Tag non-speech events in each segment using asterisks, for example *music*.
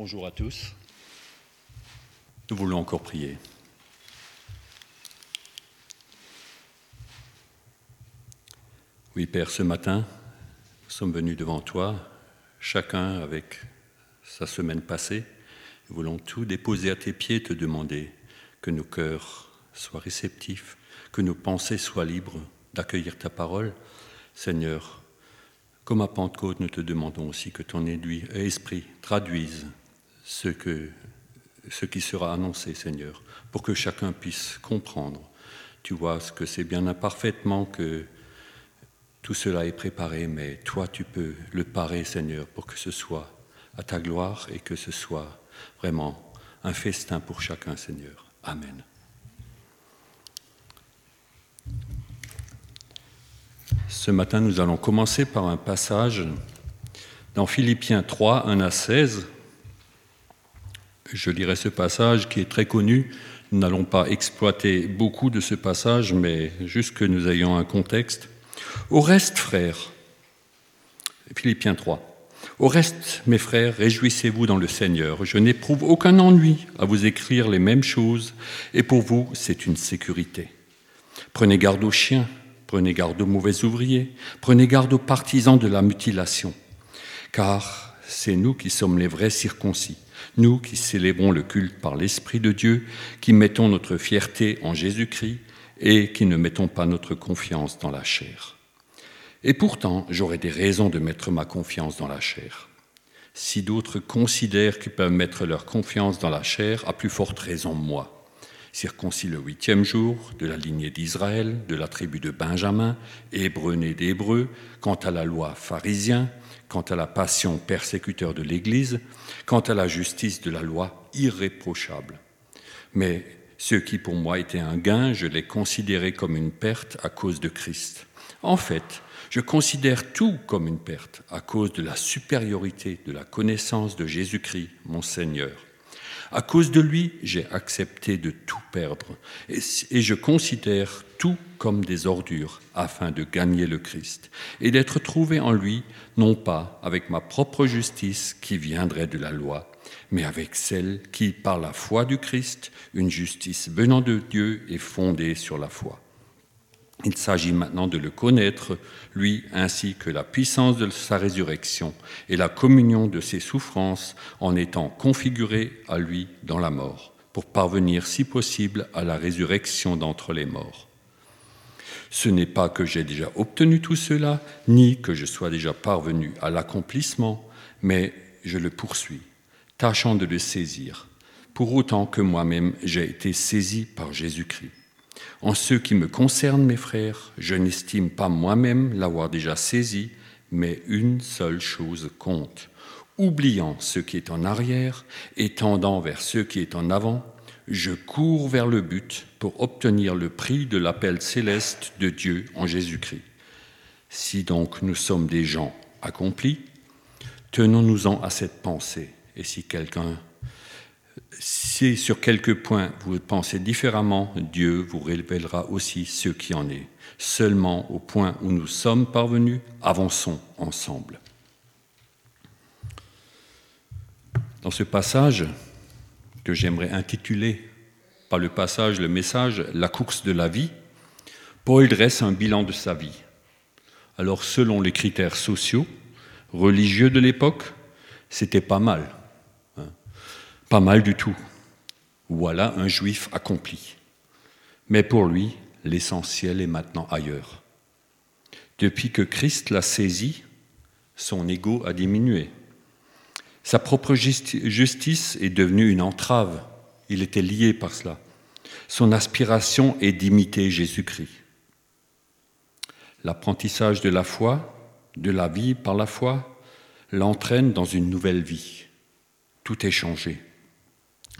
Bonjour à tous. Nous voulons encore prier. Oui, Père, ce matin, nous sommes venus devant toi, chacun avec sa semaine passée. Nous voulons tout déposer à tes pieds, te demander que nos cœurs soient réceptifs, que nos pensées soient libres d'accueillir ta parole. Seigneur, comme à Pentecôte, nous te demandons aussi que ton esprit traduise ce, qui sera annoncé, Seigneur, pour que chacun puisse comprendre. Tu vois ce que c'est bien imparfaitement que tout cela est préparé, mais toi, tu peux le parer, Seigneur, pour que ce soit à ta gloire et que ce soit vraiment un festin pour chacun, Seigneur. Amen. Ce matin, nous allons commencer par un passage dans Philippiens 3, 1 à 16. Je lirai ce passage qui est très connu. Nous n'allons pas exploiter beaucoup de ce passage, mais juste que nous ayons un contexte. Au reste, frères, Philippiens 3, au reste, mes frères, réjouissez-vous dans le Seigneur. Je n'éprouve aucun ennui à vous écrire les mêmes choses, et pour vous, c'est une sécurité. Prenez garde aux chiens, prenez garde aux mauvais ouvriers, prenez garde aux partisans de la mutilation, car c'est nous qui sommes les vrais circoncis, nous qui célébrons le culte par l'Esprit de Dieu, qui mettons notre fierté en Jésus-Christ et qui ne mettons pas notre confiance dans la chair. Et pourtant, j'aurais des raisons de mettre ma confiance dans la chair. Si d'autres considèrent qu'ils peuvent mettre leur confiance dans la chair, à plus forte raison moi. Circoncis le huitième jour, de la lignée d'Israël, de la tribu de Benjamin, hébreu né d'hébreu, quant à la loi pharisien, quant à la passion persécuteur de l'Église, quant à la justice de la loi irréprochable. Mais ce qui pour moi était un gain, je l'ai considéré comme une perte à cause de Christ. En fait, je considère tout comme une perte à cause de la supériorité de la connaissance de Jésus-Christ, mon Seigneur. À cause de lui, j'ai accepté de tout perdre et, je considère tout comme des ordures afin de gagner le Christ et d'être trouvé en lui, non pas avec ma propre justice qui viendrait de la loi, mais avec celle qui, par la foi du Christ, une justice venant de Dieu est fondée sur la foi. Il s'agit maintenant de le connaître, lui, ainsi que la puissance de sa résurrection et la communion de ses souffrances en étant configuré à lui dans la mort, pour parvenir, si possible, à la résurrection d'entre les morts. Ce n'est pas que j'ai déjà obtenu tout cela, ni que je sois déjà parvenu à l'accomplissement, mais je le poursuis, tâchant de le saisir, pour autant que moi-même j'ai été saisi par Jésus-Christ. En ce qui me concerne, mes frères, je n'estime pas moi-même l'avoir déjà saisi, mais une seule chose compte. Oubliant ce qui est en arrière et tendant vers ce qui est en avant, je cours vers le but pour obtenir le prix de l'appel céleste de Dieu en Jésus-Christ. Si donc nous sommes des gens accomplis, tenons-nous-en à cette pensée. Et si quelqu'un si sur quelques points vous pensez différemment, Dieu vous révélera aussi ce qui en est. Seulement au point où nous sommes parvenus, avançons ensemble. Dans ce passage que j'aimerais intituler par le passage, le message, la course de la vie, Paul dresse un bilan de sa vie. Alors selon les critères sociaux, religieux de l'époque, c'était pas mal. Pas mal du tout. Voilà un juif accompli. Mais pour lui, l'essentiel est maintenant ailleurs. Depuis que Christ l'a saisi, son ego a diminué. Sa propre justice est devenue une entrave. Il était lié par cela. Son aspiration est d'imiter Jésus-Christ. L'apprentissage de la foi, de la vie par la foi, l'entraîne dans une nouvelle vie. Tout est changé.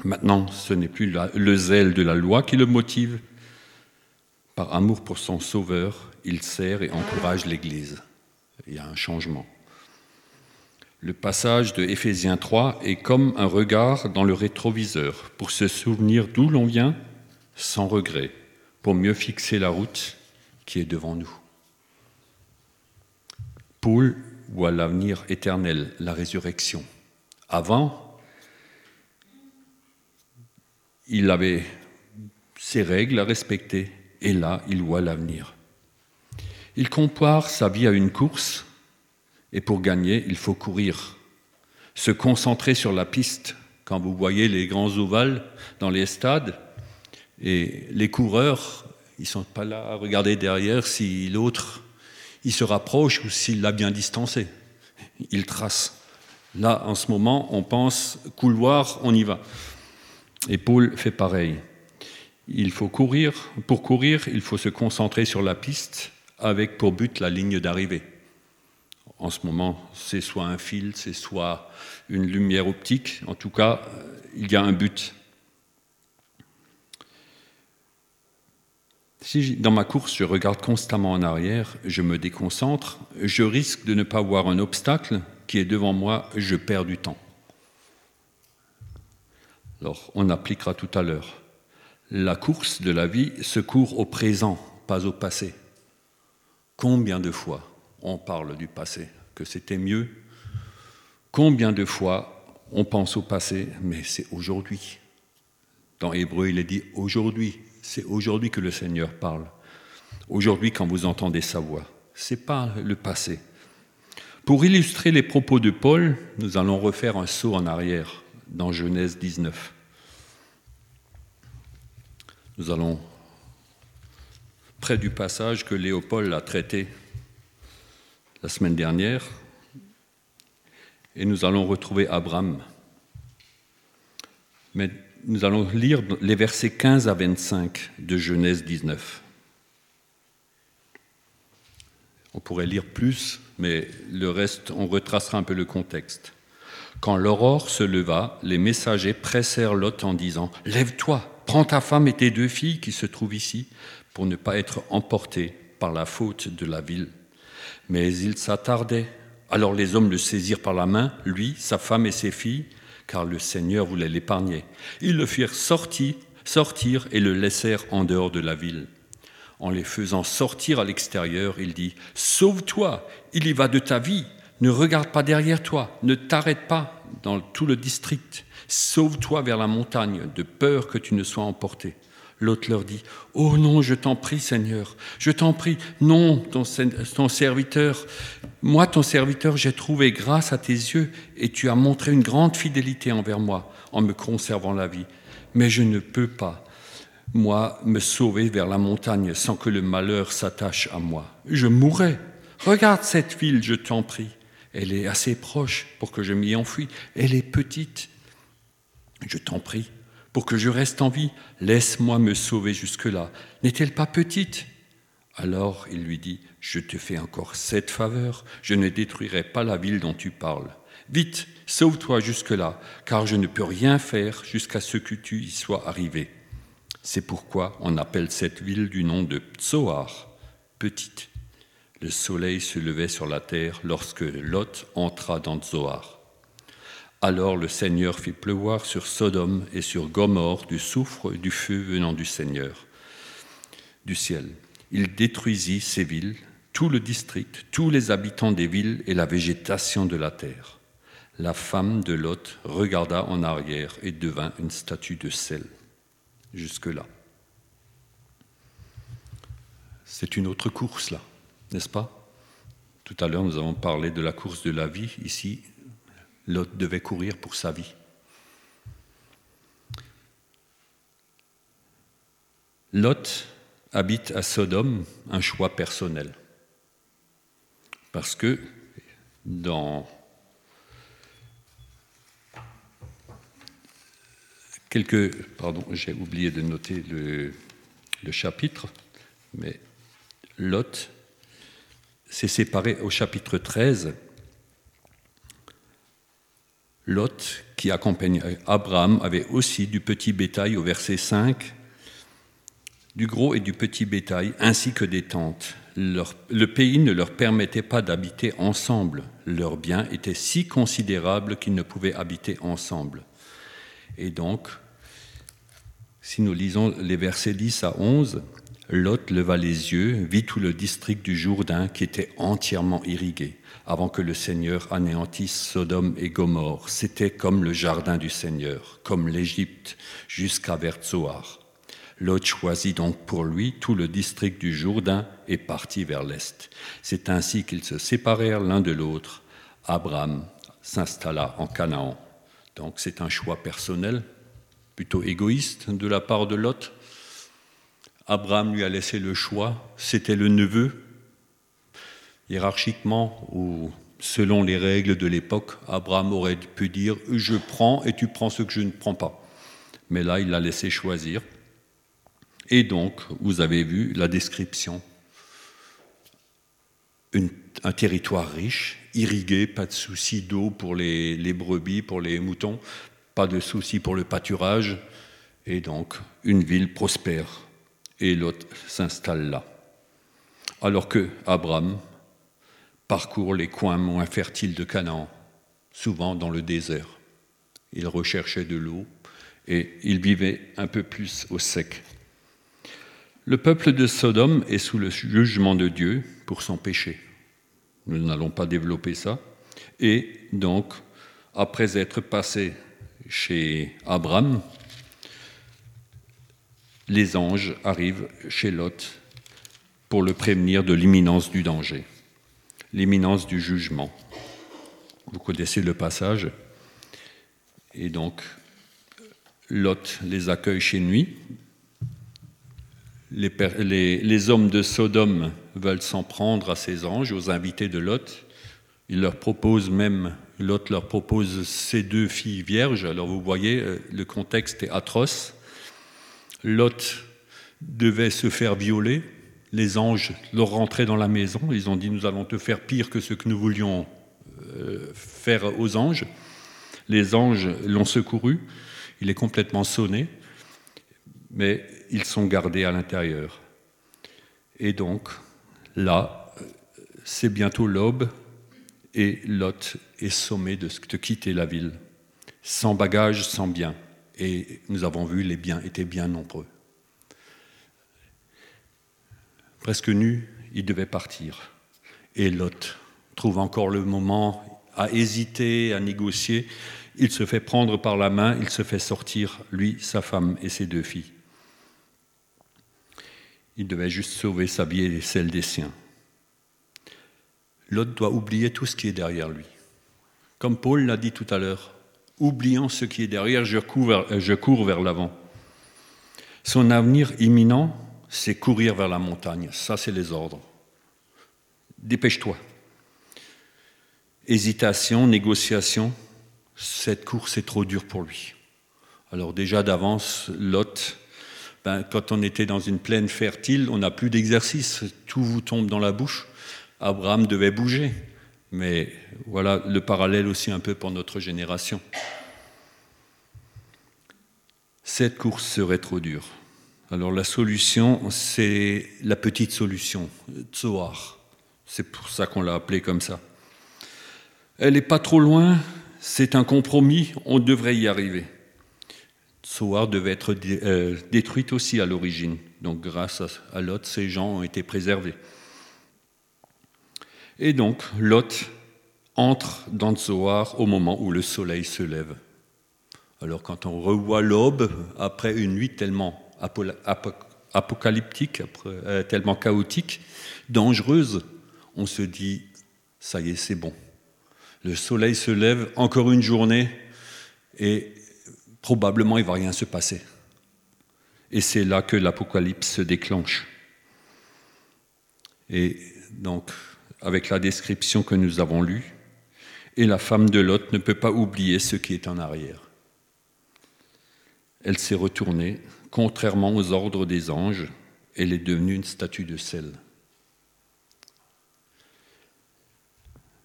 Maintenant, ce n'est plus le zèle de la loi qui le motive. Par amour pour son Sauveur, il sert et encourage l'Église. Il y a un changement. Le passage de Éphésiens 3 est comme un regard dans le rétroviseur pour se souvenir d'où l'on vient sans regret, pour mieux fixer la route qui est devant nous. Paul voit l'avenir éternel, la résurrection. Avant, Il avait ses règles à respecter, et là, il voit l'avenir. Il compare sa vie à une course, et pour gagner, il faut courir, se concentrer sur la piste. Quand vous voyez les grands ovales dans les stades, et les coureurs, ils ne sont pas là à regarder derrière si l'autre il se rapproche ou s'il l'a bien distancé. Il trace. Là, en ce moment, on pense couloir, on y va. Et Paul fait pareil. Il faut courir. Pour courir, il faut se concentrer sur la piste avec pour but la ligne d'arrivée. En ce moment, c'est soit un fil, c'est soit une lumière optique. En tout cas, il y a un but. Si dans ma course je regarde constamment en arrière, je me déconcentre, je risque de ne pas voir un obstacle qui est devant moi, je perds du temps. Alors, on appliquera tout à l'heure. La course de la vie se court au présent, pas au passé. Combien de fois on parle du passé, que c'était mieux? Combien de fois on pense au passé, mais c'est aujourd'hui? Dans Hébreu, il est dit aujourd'hui, c'est aujourd'hui que le Seigneur parle. Aujourd'hui, quand vous entendez sa voix, c'est pas le passé. Pour illustrer les propos de Paul, nous allons refaire un saut en arrière dans Genèse 19. Nous allons près du passage que Léopold a traité la semaine dernière, et nous allons retrouver Abraham. Mais nous allons lire les versets 15 à 25 de Genèse 19. On pourrait lire plus, mais le reste, on retracera un peu le contexte. Quand l'aurore se leva, les messagers pressèrent Lot en disant Lève-toi, Prends ta femme et tes deux filles qui se trouvent ici pour ne pas être emportés par la faute de la ville. Mais il s'attardait. Alors les hommes le saisirent par la main, lui, sa femme et ses filles, car le Seigneur voulait l'épargner. Ils le firent sortir, sortir et le laissèrent en dehors de la ville. En les faisant sortir à l'extérieur, il dit Sauve-toi, il y va de ta vie. Ne regarde pas derrière toi, ne t'arrête pas dans tout le district. Sauve-toi vers la montagne, de peur que tu ne sois emporté. L'autre leur dit, Oh non, je t'en prie, Seigneur, je t'en prie, non, ton, serviteur, moi, ton serviteur, j'ai trouvé grâce à tes yeux, et tu as montré une grande fidélité envers moi en me conservant la vie. Mais je ne peux pas, moi, me sauver vers la montagne sans que le malheur s'attache à moi. Je mourrai. Regarde cette ville, je t'en prie. Elle est assez proche pour que je m'y enfuis. Elle est petite je t'en prie, pour que je reste en vie, laisse-moi me sauver jusque-là. N'est-elle pas petite? Alors il lui dit, je te fais encore cette faveur, je ne détruirai pas la ville dont tu parles. Vite, sauve-toi jusque-là, car je ne peux rien faire jusqu'à ce que tu y sois arrivé. C'est pourquoi on appelle cette ville du nom de Tsoar, petite. Le soleil se levait sur la terre lorsque Lot entra dans Zoar. Alors le Seigneur fit pleuvoir sur Sodome et sur Gomorre du soufre et du feu venant du Seigneur, du ciel. Il détruisit ces villes, tout le district, tous les habitants des villes et la végétation de la terre. La femme de Lot regarda en arrière et devint une statue de sel. Jusque-là. C'est une autre course, là, n'est-ce pas? Tout à l'heure, nous avons parlé de la course de la vie. Ici, Lot devait courir pour sa vie. Lot habite à Sodome, un choix personnel. Parce que dans quelques... Pardon, j'ai oublié de noter le, chapitre, mais Lot s'est séparé au chapitre 13 Lot, qui accompagne Abraham, avait aussi du petit bétail au verset 5, du gros et du petit bétail, ainsi que des tentes. le pays ne leur permettait pas d'habiter ensemble. Leurs biens étaient si considérables qu'ils ne pouvaient habiter ensemble. Et donc, si nous lisons les versets 10 à 11, Lot leva les yeux, vit tout le district du Jourdain qui était entièrement irrigué, avant que le Seigneur anéantisse Sodome et Gomorre. C'était comme le jardin du Seigneur, comme l'Égypte, jusqu'à Vertzoar. Lot choisit donc pour lui tout le district du Jourdain et partit vers l'est. C'est ainsi qu'ils se séparèrent l'un de l'autre. Abraham s'installa en Canaan. Donc c'est un choix personnel, plutôt égoïste de la part de Lot. Abraham lui a laissé le choix, c'était le neveu. Hiérarchiquement ou selon les règles de l'époque, Abraham aurait pu dire je prends et tu prends ce que je ne prends pas. Mais là, il l'a laissé choisir. Et donc, vous avez vu la description. un territoire riche, irrigué, pas de souci d'eau pour les, brebis, pour les moutons, pas de souci pour le pâturage, et donc une ville prospère. Et l'autre s'installe là. Alors que Abraham parcourt les coins moins fertiles de Canaan, souvent dans le désert. Il recherchait de l'eau et il vivait un peu plus au sec. Le peuple de Sodome est sous le jugement de Dieu pour son péché. Nous n'allons pas développer ça. Et donc, après être passé chez Abraham, les anges arrivent chez Lot pour le prévenir de l'imminence du danger, l'imminence du jugement. Vous connaissez le passage. Et donc, Lot les accueille chez lui, les, hommes de Sodome veulent s'en prendre à ces anges, aux invités de Lot. Il leur propose même, Lot leur propose ses deux filles vierges. Alors vous voyez, euh, le contexte est atroce. Lot devait se faire violer. Les anges leur rentraient dans la maison. Ils ont dit Nous allons te faire pire que ce que nous voulions euh, faire aux anges. Les anges l'ont secouru. Il est complètement sonné. Mais ils sont gardés à l'intérieur. Et donc, là, c'est bientôt l'aube et Lot est sommé de, quitter la ville, sans bagages, sans biens. Et nous avons vu, les biens étaient bien nombreux. Presque nu, il devait partir. Et Lot trouve encore le moment à hésiter, à négocier. Il se fait prendre par la main, il se fait sortir, lui, sa femme et ses deux filles. Il devait juste sauver sa vie et celle des siens. L'autre doit oublier tout ce qui est derrière lui. Comme Paul l'a dit tout à l'heure, oubliant ce qui est derrière, je cours vers, je cours vers l'avant. Son avenir imminent, c'est courir vers la montagne. Ça, c'est les ordres. Dépêche-toi. Hésitation, négociation, cette course est trop dure pour lui. Alors déjà d'avance, Lot ben, quand on était dans une plaine fertile, on n'a plus d'exercice, tout vous tombe dans la bouche. Abraham devait bouger, mais voilà le parallèle aussi un peu pour notre génération. Cette course serait trop dure. Alors la solution, c'est la petite solution, Tzoar. C'est pour ça qu'on l'a appelée comme ça. Elle n'est pas trop loin, c'est un compromis, on devrait y arriver. Soar devait être euh, détruite aussi à l'origine. Donc grâce à Lot, ces gens ont été préservés. Et donc Lot entre dans Zoar au moment où le soleil se lève. Alors quand on revoit l'aube après une nuit tellement apocalyptique, euh, tellement chaotique, dangereuse, on se dit, ça y est, c'est bon. Le soleil se lève, encore une journée, et probablement il va rien se passer. Et c'est là que l'Apocalypse se déclenche. Et donc, avec la description que nous avons lue, et la femme de Lot ne peut pas oublier ce qui est en arrière. Elle s'est retournée, contrairement aux ordres des anges, elle est devenue une statue de sel.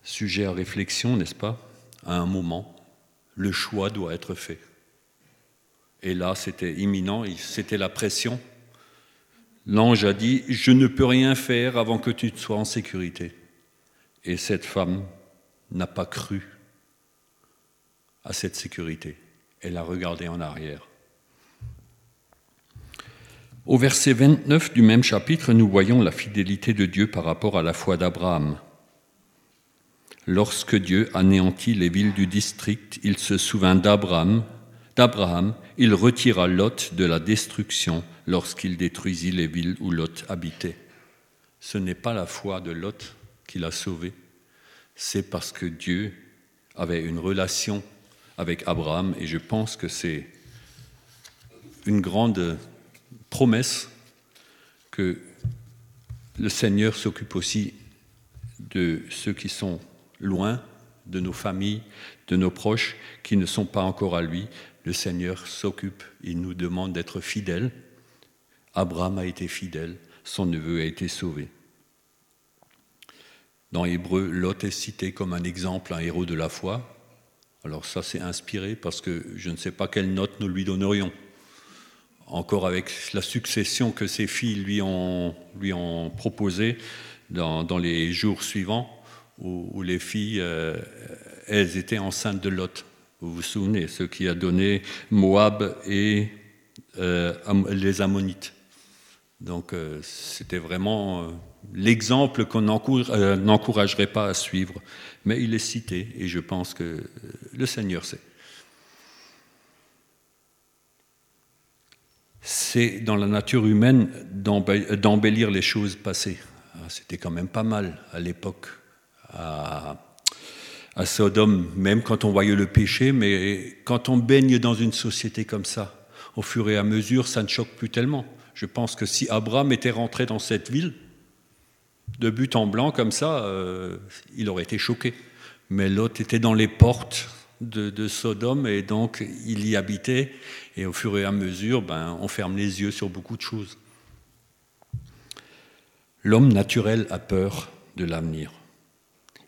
Sujet à réflexion, n'est-ce pas? À un moment, le choix doit être fait. Et là, c'était imminent, c'était la pression. L'ange a dit, je ne peux rien faire avant que tu sois en sécurité. Et cette femme n'a pas cru à cette sécurité. Elle a regardé en arrière. Au verset 29 du même chapitre, nous voyons la fidélité de Dieu par rapport à la foi d'Abraham. Lorsque Dieu anéantit les villes du district, il se souvint d'Abraham, d'Abraham, il retira Lot de la destruction lorsqu'il détruisit les villes où Lot habitait. Ce n'est pas la foi de Lot qui l'a sauvé, c'est parce que Dieu avait une relation avec Abraham et je pense que c'est une grande promesse que le Seigneur s'occupe aussi de ceux qui sont loin, de nos familles, de nos proches qui ne sont pas encore à lui. Le Seigneur s'occupe, il nous demande d'être fidèles. Abraham a été fidèle, son neveu a été sauvé. Dans Hébreu, Lot est cité comme un exemple, un héros de la foi. Alors ça, c'est inspiré parce que je ne sais pas quelle note nous lui donnerions. Encore avec la succession que ses filles lui ont, lui ont proposée dans, dans les jours suivants, où, les filles, euh, elles étaient enceintes de Lot. Vous vous souvenez, ce qui a donné Moab et euh, les Ammonites. Donc euh, c'était vraiment l'exemple qu'on n'encouragerait pas à suivre. Mais il est cité et je pense que le Seigneur sait. C'est dans la nature humaine d'embellir les choses passées. Ah, c'était quand même pas mal à l'époque à, Sodome, même quand on voyait le péché, mais quand on baigne dans une société comme ça, au fur et à mesure, ça ne choque plus tellement. Je pense que si Abraham était rentré dans cette ville, de but en blanc comme ça, euh, il aurait été choqué. Mais Lot était dans les portes de, de, Sodome et donc il y habitait. Et au fur et à mesure, ben, on ferme les yeux sur beaucoup de choses. L'homme naturel a peur de l'avenir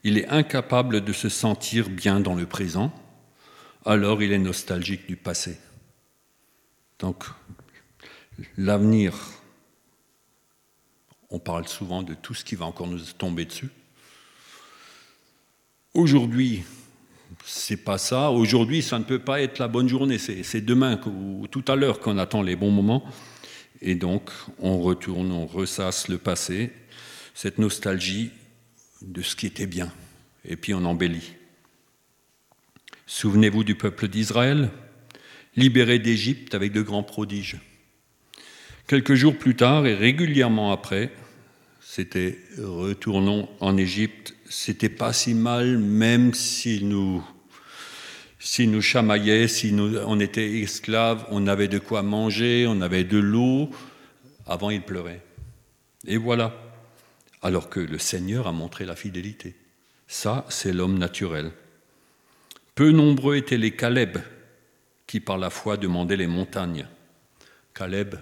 il est incapable de se sentir bien dans le présent, alors il est nostalgique du passé. Donc, l'avenir, on parle souvent de tout ce qui va encore nous tomber dessus. Aujourd'hui, c'est pas ça. Aujourd'hui, ça ne peut pas être la bonne journée. C'est demain ou tout à l'heure qu'on attend les bons moments. Et donc, on retourne, on ressasse le passé, cette nostalgie de ce qui était bien, et puis on embellit. Souvenez-vous du peuple d'Israël, libéré d'Égypte avec de grands prodiges. Quelques jours plus tard et régulièrement après, c'était retournons en Égypte, c'était pas si mal, même si nous, si nous chamaillaient, si nous, on était esclaves, on avait de quoi manger, on avait de l'eau. Avant, il pleurait. Et voilà alors que le Seigneur a montré la fidélité. Ça, c'est l'homme naturel. Peu nombreux étaient les Caleb qui, par la foi, demandaient les montagnes. Caleb,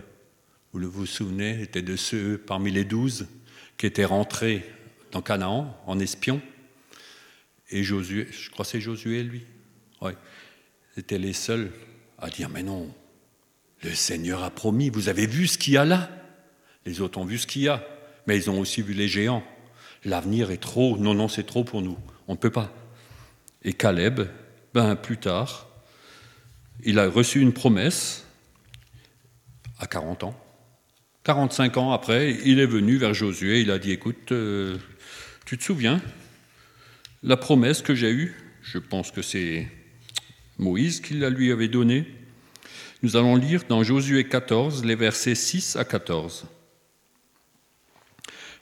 vous vous souvenez, était de ceux parmi les douze qui étaient rentrés dans Canaan en espion. Et Josué, je crois que c'est Josué, lui. Oui. C'était les seuls à dire Mais non, le Seigneur a promis, vous avez vu ce qu'il y a là? Les autres ont vu ce qu'il y a mais ils ont aussi vu les géants. L'avenir est trop, non, non, c'est trop pour nous, on ne peut pas. Et Caleb, ben, plus tard, il a reçu une promesse à 40 ans. 45 ans après, il est venu vers Josué, il a dit, écoute, euh, tu te souviens, la promesse que j'ai eue, je pense que c'est Moïse qui la lui avait donnée. Nous allons lire dans Josué 14 les versets 6 à 14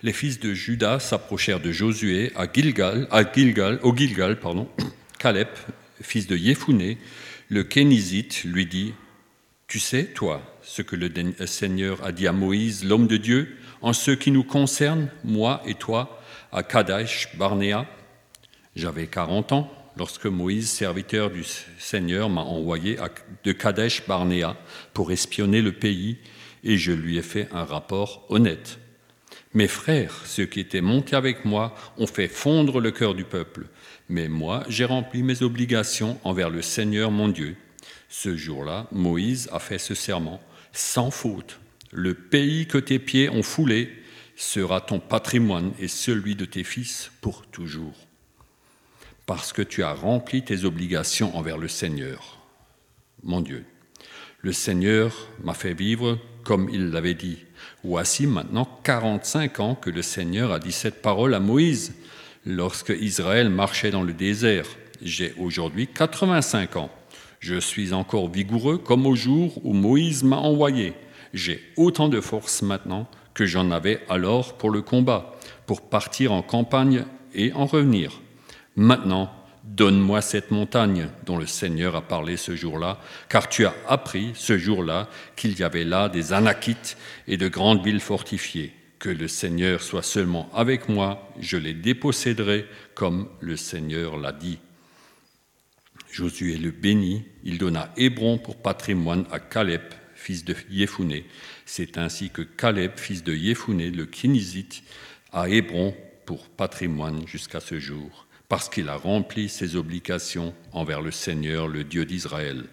les fils de Judas s'approchèrent de Josué à Gilgal, à Gilgal, au Gilgal, pardon. *coughs* Caleb, fils de Yéphuné, le Kénizite, lui dit Tu sais, toi, ce que le Seigneur a dit à Moïse, l'homme de Dieu, en ce qui nous concerne, moi et toi, à Kadesh Barnéa J'avais 40 ans lorsque Moïse, serviteur du Seigneur, m'a envoyé de Kadesh Barnéa pour espionner le pays, et je lui ai fait un rapport honnête. Mes frères, ceux qui étaient montés avec moi, ont fait fondre le cœur du peuple. Mais moi, j'ai rempli mes obligations envers le Seigneur mon Dieu. Ce jour-là, Moïse a fait ce serment, sans faute. Le pays que tes pieds ont foulé sera ton patrimoine et celui de tes fils pour toujours. Parce que tu as rempli tes obligations envers le Seigneur, mon Dieu. Le Seigneur m'a fait vivre comme il l'avait dit. Voici maintenant 45 ans que le Seigneur a dit cette parole à Moïse lorsque Israël marchait dans le désert. J'ai aujourd'hui 85 ans. Je suis encore vigoureux comme au jour où Moïse m'a envoyé. J'ai autant de force maintenant que j'en avais alors pour le combat, pour partir en campagne et en revenir. Maintenant, Donne-moi cette montagne dont le Seigneur a parlé ce jour-là, car tu as appris ce jour-là qu'il y avait là des Anakites et de grandes villes fortifiées. Que le Seigneur soit seulement avec moi, je les déposséderai comme le Seigneur l'a dit. Josué le bénit, il donna Hébron pour patrimoine à Caleb, fils de Yéphuné. C'est ainsi que Caleb, fils de Yéphuné, le Kinisite, a Hébron pour patrimoine jusqu'à ce jour parce qu'il a rempli ses obligations envers le Seigneur, le Dieu d'Israël.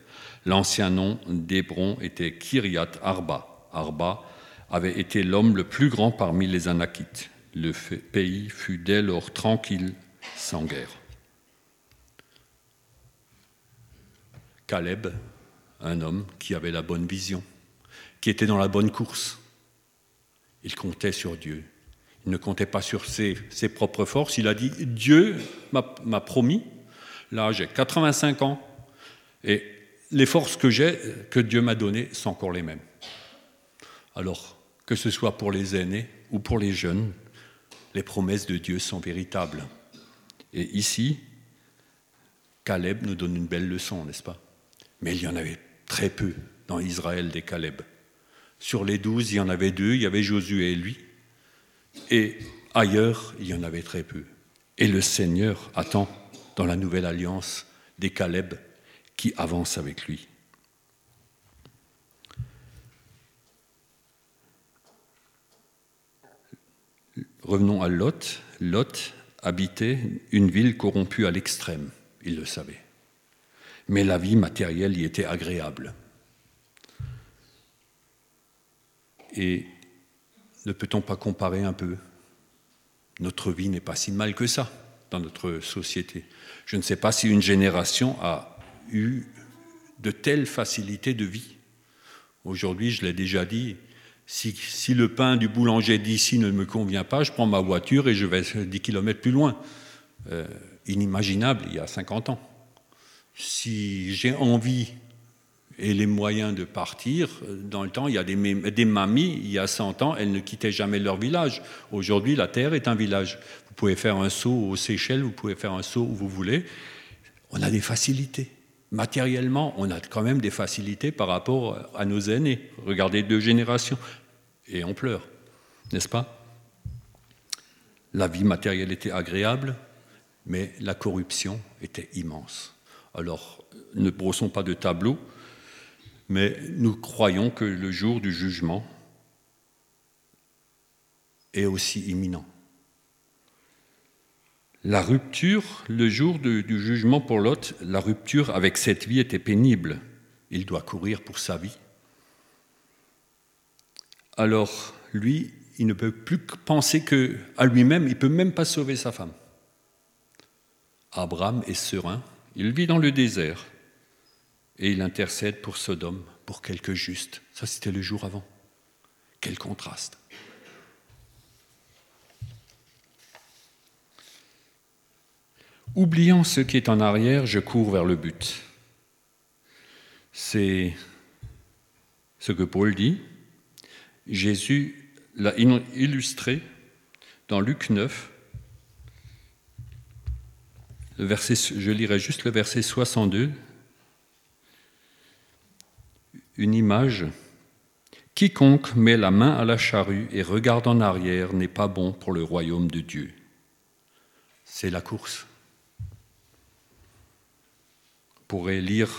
L'ancien nom d'Hébron était Kiriat Arba. Arba avait été l'homme le plus grand parmi les Anakites. Le pays fut dès lors tranquille, sans guerre. Caleb, un homme qui avait la bonne vision, qui était dans la bonne course. Il comptait sur Dieu, il ne comptait pas sur ses, propres forces. Il a dit Dieu m'a promis, là j'ai 85 ans, et les forces que j'ai, que Dieu m'a données, sont encore les mêmes. Alors, que ce soit pour les aînés ou pour les jeunes, les promesses de Dieu sont véritables. Et ici, Caleb nous donne une belle leçon, n'est-ce pas? Mais il y en avait très peu dans Israël des Caleb. Sur les douze, il y en avait deux, il y avait Josué et lui. Et ailleurs, il y en avait très peu. Et le Seigneur attend dans la nouvelle alliance des Caleb qui avancent avec lui. Revenons à Lot. Lot habitait une ville corrompue à l'extrême, il le savait. Mais la vie matérielle y était agréable. Et ne peut-on pas comparer un peu? Notre vie n'est pas si mal que ça dans notre société. Je ne sais pas si une génération a eu de telles facilités de vie. Aujourd'hui, je l'ai déjà dit, si, le pain du boulanger d'ici ne me convient pas, je prends ma voiture et je vais 10 km plus loin. Euh, inimaginable il y a 50 ans. Si j'ai envie et les moyens de partir. Dans le temps, il y a des, mamies, il y a 100 ans, elles ne quittaient jamais leur village. Aujourd'hui, la Terre est un village. Vous pouvez faire un saut aux Seychelles, vous pouvez faire un saut où vous voulez. On a des facilités. Matériellement, on a quand même des facilités par rapport à nos aînés. Regardez deux générations. Et on pleure, n'est-ce pas? La vie matérielle était agréable, mais la corruption était immense. Alors, ne brossons pas de tableau, mais nous croyons que le jour du jugement est aussi imminent. La rupture, le jour du, jugement pour Lot, la rupture avec cette vie était pénible. Il doit courir pour sa vie. Alors, lui, il ne peut plus penser que à lui-même, il ne peut même pas sauver sa femme. Abraham est serein, il vit dans le désert, et il intercède pour Sodome, pour quelques justes. Ça, c'était le jour avant. Quel contraste. Oubliant ce qui est en arrière, je cours vers le but. C'est ce que Paul dit. Jésus l'a illustré dans Luc 9. Je lirai juste le verset 62 une image. Quiconque met la main à la charrue et regarde en arrière n'est pas bon pour le royaume de Dieu. C'est la course. On pourrait lire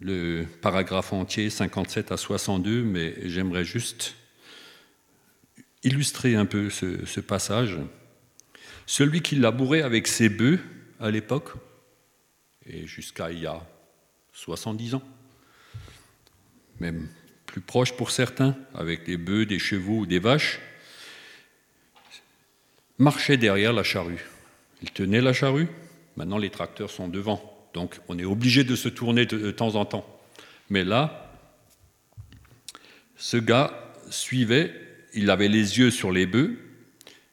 le paragraphe entier 57 à 62, mais j'aimerais juste illustrer un peu ce, ce passage. Celui qui labourait avec ses bœufs à l'époque, et jusqu'à il y a 70 ans, même plus proche pour certains, avec des bœufs, des chevaux ou des vaches, marchait derrière la charrue. Il tenait la charrue, maintenant les tracteurs sont devant, donc on est obligé de se tourner de temps en temps. Mais là, Ce gars suivait, il avait les yeux sur les bœufs,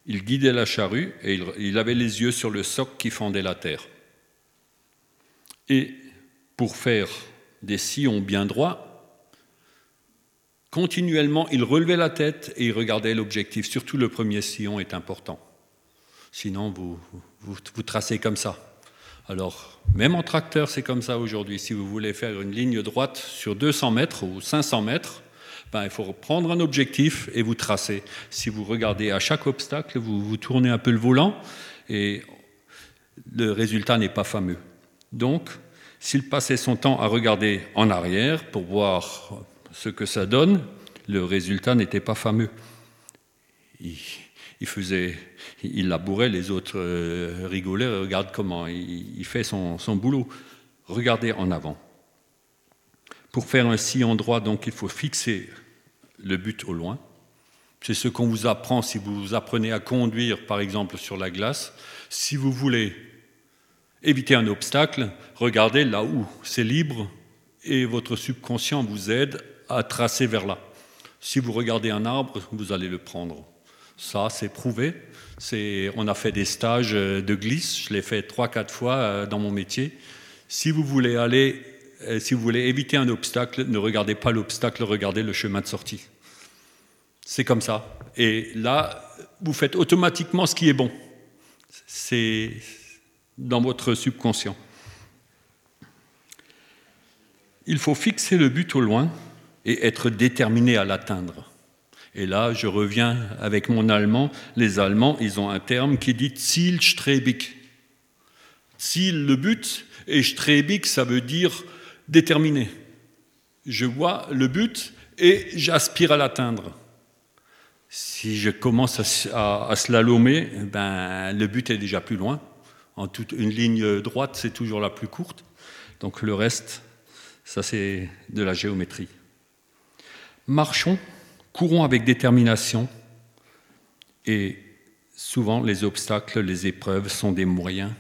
il guidait la charrue et il, avait les yeux sur le soc qui fendait la terre. Et pour faire des sillons bien droits, continuellement, il relevait la tête et il regardait l'objectif. Surtout le premier sillon est important. Sinon, vous, vous, vous tracez comme ça. Alors, même en tracteur, c'est comme ça aujourd'hui. Si vous voulez faire une ligne droite sur 200 mètres ou 500 mètres, il faut prendre un objectif et vous tracer. Si vous regardez à chaque obstacle, vous, vous tournez un peu le volant et le résultat n'est pas fameux. Donc, s'il passait son temps à regarder en arrière pour voir ce que ça donne, le résultat n'était pas fameux. Il, il faisait, il labourait, les autres euh, rigolaient, regarde comment il, fait son, boulot. Regardez en avant. Pour faire un sillon droit, donc, il faut fixer le but au loin. C'est ce qu'on vous apprend si vous apprenez à conduire, par exemple, sur la glace. Si vous voulez éviter un obstacle, regardez là où c'est libre et votre subconscient vous aide à tracer vers là. Si vous regardez un arbre, vous allez le prendre. Ça, c'est prouvé. On a fait des stages euh, de glisse, je l'ai fait trois, quatre fois euh, dans mon métier. Si vous voulez aller, euh, si vous voulez éviter un obstacle, ne regardez pas l'obstacle, regardez le chemin de sortie. C'est comme ça. Et là, vous faites automatiquement ce qui est bon. C'est dans votre subconscient. Il faut fixer le but au loin et être déterminé à l'atteindre. Et là, je reviens avec mon allemand. Les Allemands, ils ont un terme qui dit Zielstrebig. Ziel, le but, et Strebig, ça veut dire déterminé. Je vois le but et j'aspire à l'atteindre. Si je commence à, à, slalomer, ben, le but est déjà plus loin. En toute une ligne droite, c'est toujours la plus courte. Donc le reste, ça c'est de la géométrie. Marchons Courons avec détermination et souvent les obstacles, les épreuves sont des moyens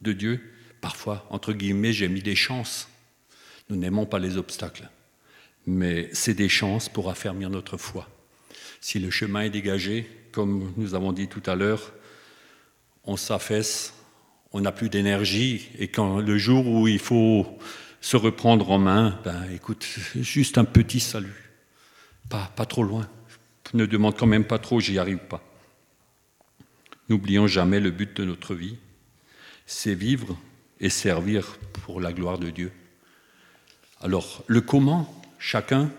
de Dieu. Parfois, entre guillemets, j'ai mis des chances. Nous n'aimons pas les obstacles, mais c'est des chances pour affermir notre foi. Si le chemin est dégagé, comme nous avons dit tout à l'heure, on s'affaisse, on n'a plus d'énergie, et quand le jour où il faut se reprendre en main, ben écoute, juste un petit salut. Pas, pas trop loin. Ne demande quand même pas trop, j'y arrive pas. N'oublions jamais le but de notre vie, c'est vivre et servir pour la gloire de Dieu. Alors, le comment, chacun,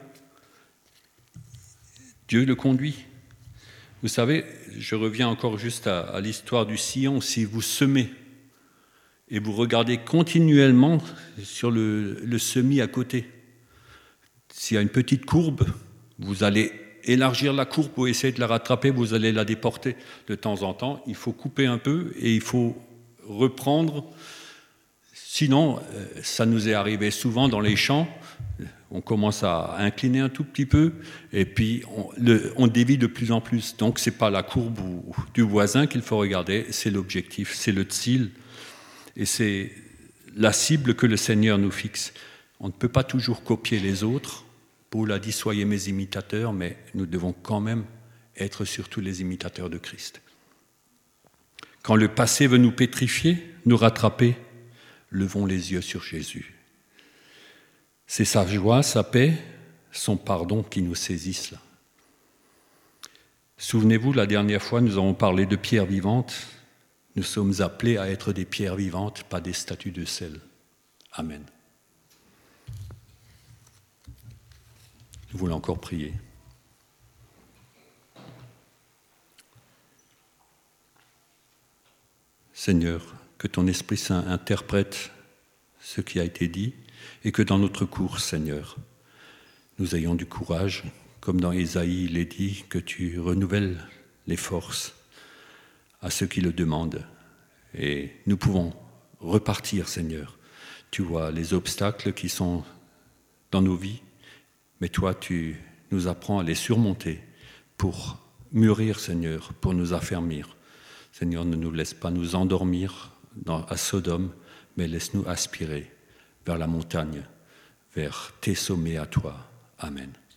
Dieu le conduit. Vous savez, je reviens encore juste à, l'histoire du sillon. Si vous semez et vous regardez continuellement sur le, le semis à côté, s'il y a une petite courbe, vous allez élargir la courbe pour essayer de la rattraper, vous allez la déporter de temps en temps. Il faut couper un peu et il faut reprendre. Sinon, euh, ça nous est arrivé souvent dans les champs, on commence à incliner un tout petit peu et puis on, dévie de plus en plus. Donc ce n'est pas la courbe du voisin qu'il faut regarder, c'est l'objectif, c'est le tsile et c'est la cible que le Seigneur nous fixe. On ne peut pas toujours copier les autres, Paul a dit Soyez mes imitateurs, mais nous devons quand même être surtout les imitateurs de Christ. Quand le passé veut nous pétrifier, nous rattraper, levons les yeux sur Jésus. C'est sa joie, sa paix, son pardon qui nous saisissent. Souvenez-vous, la dernière fois, nous avons parlé de pierres vivantes. Nous sommes appelés à être des pierres vivantes, pas des statues de sel. Amen. Vous voulez encore prier. Seigneur, que ton Esprit Saint interprète ce qui a été dit et que dans notre course, Seigneur, nous ayons du courage, comme dans Ésaïe il est dit, que tu renouvelles les forces à ceux qui le demandent. Et nous pouvons repartir, Seigneur. Tu vois les obstacles qui sont dans nos vies, mais toi, tu nous apprends à les surmonter pour mûrir, Seigneur, pour nous affermir. Seigneur, ne nous laisse pas nous endormir à Sodome, mais laisse-nous aspirer vers la montagne, vers tes sommets à toi. Amen.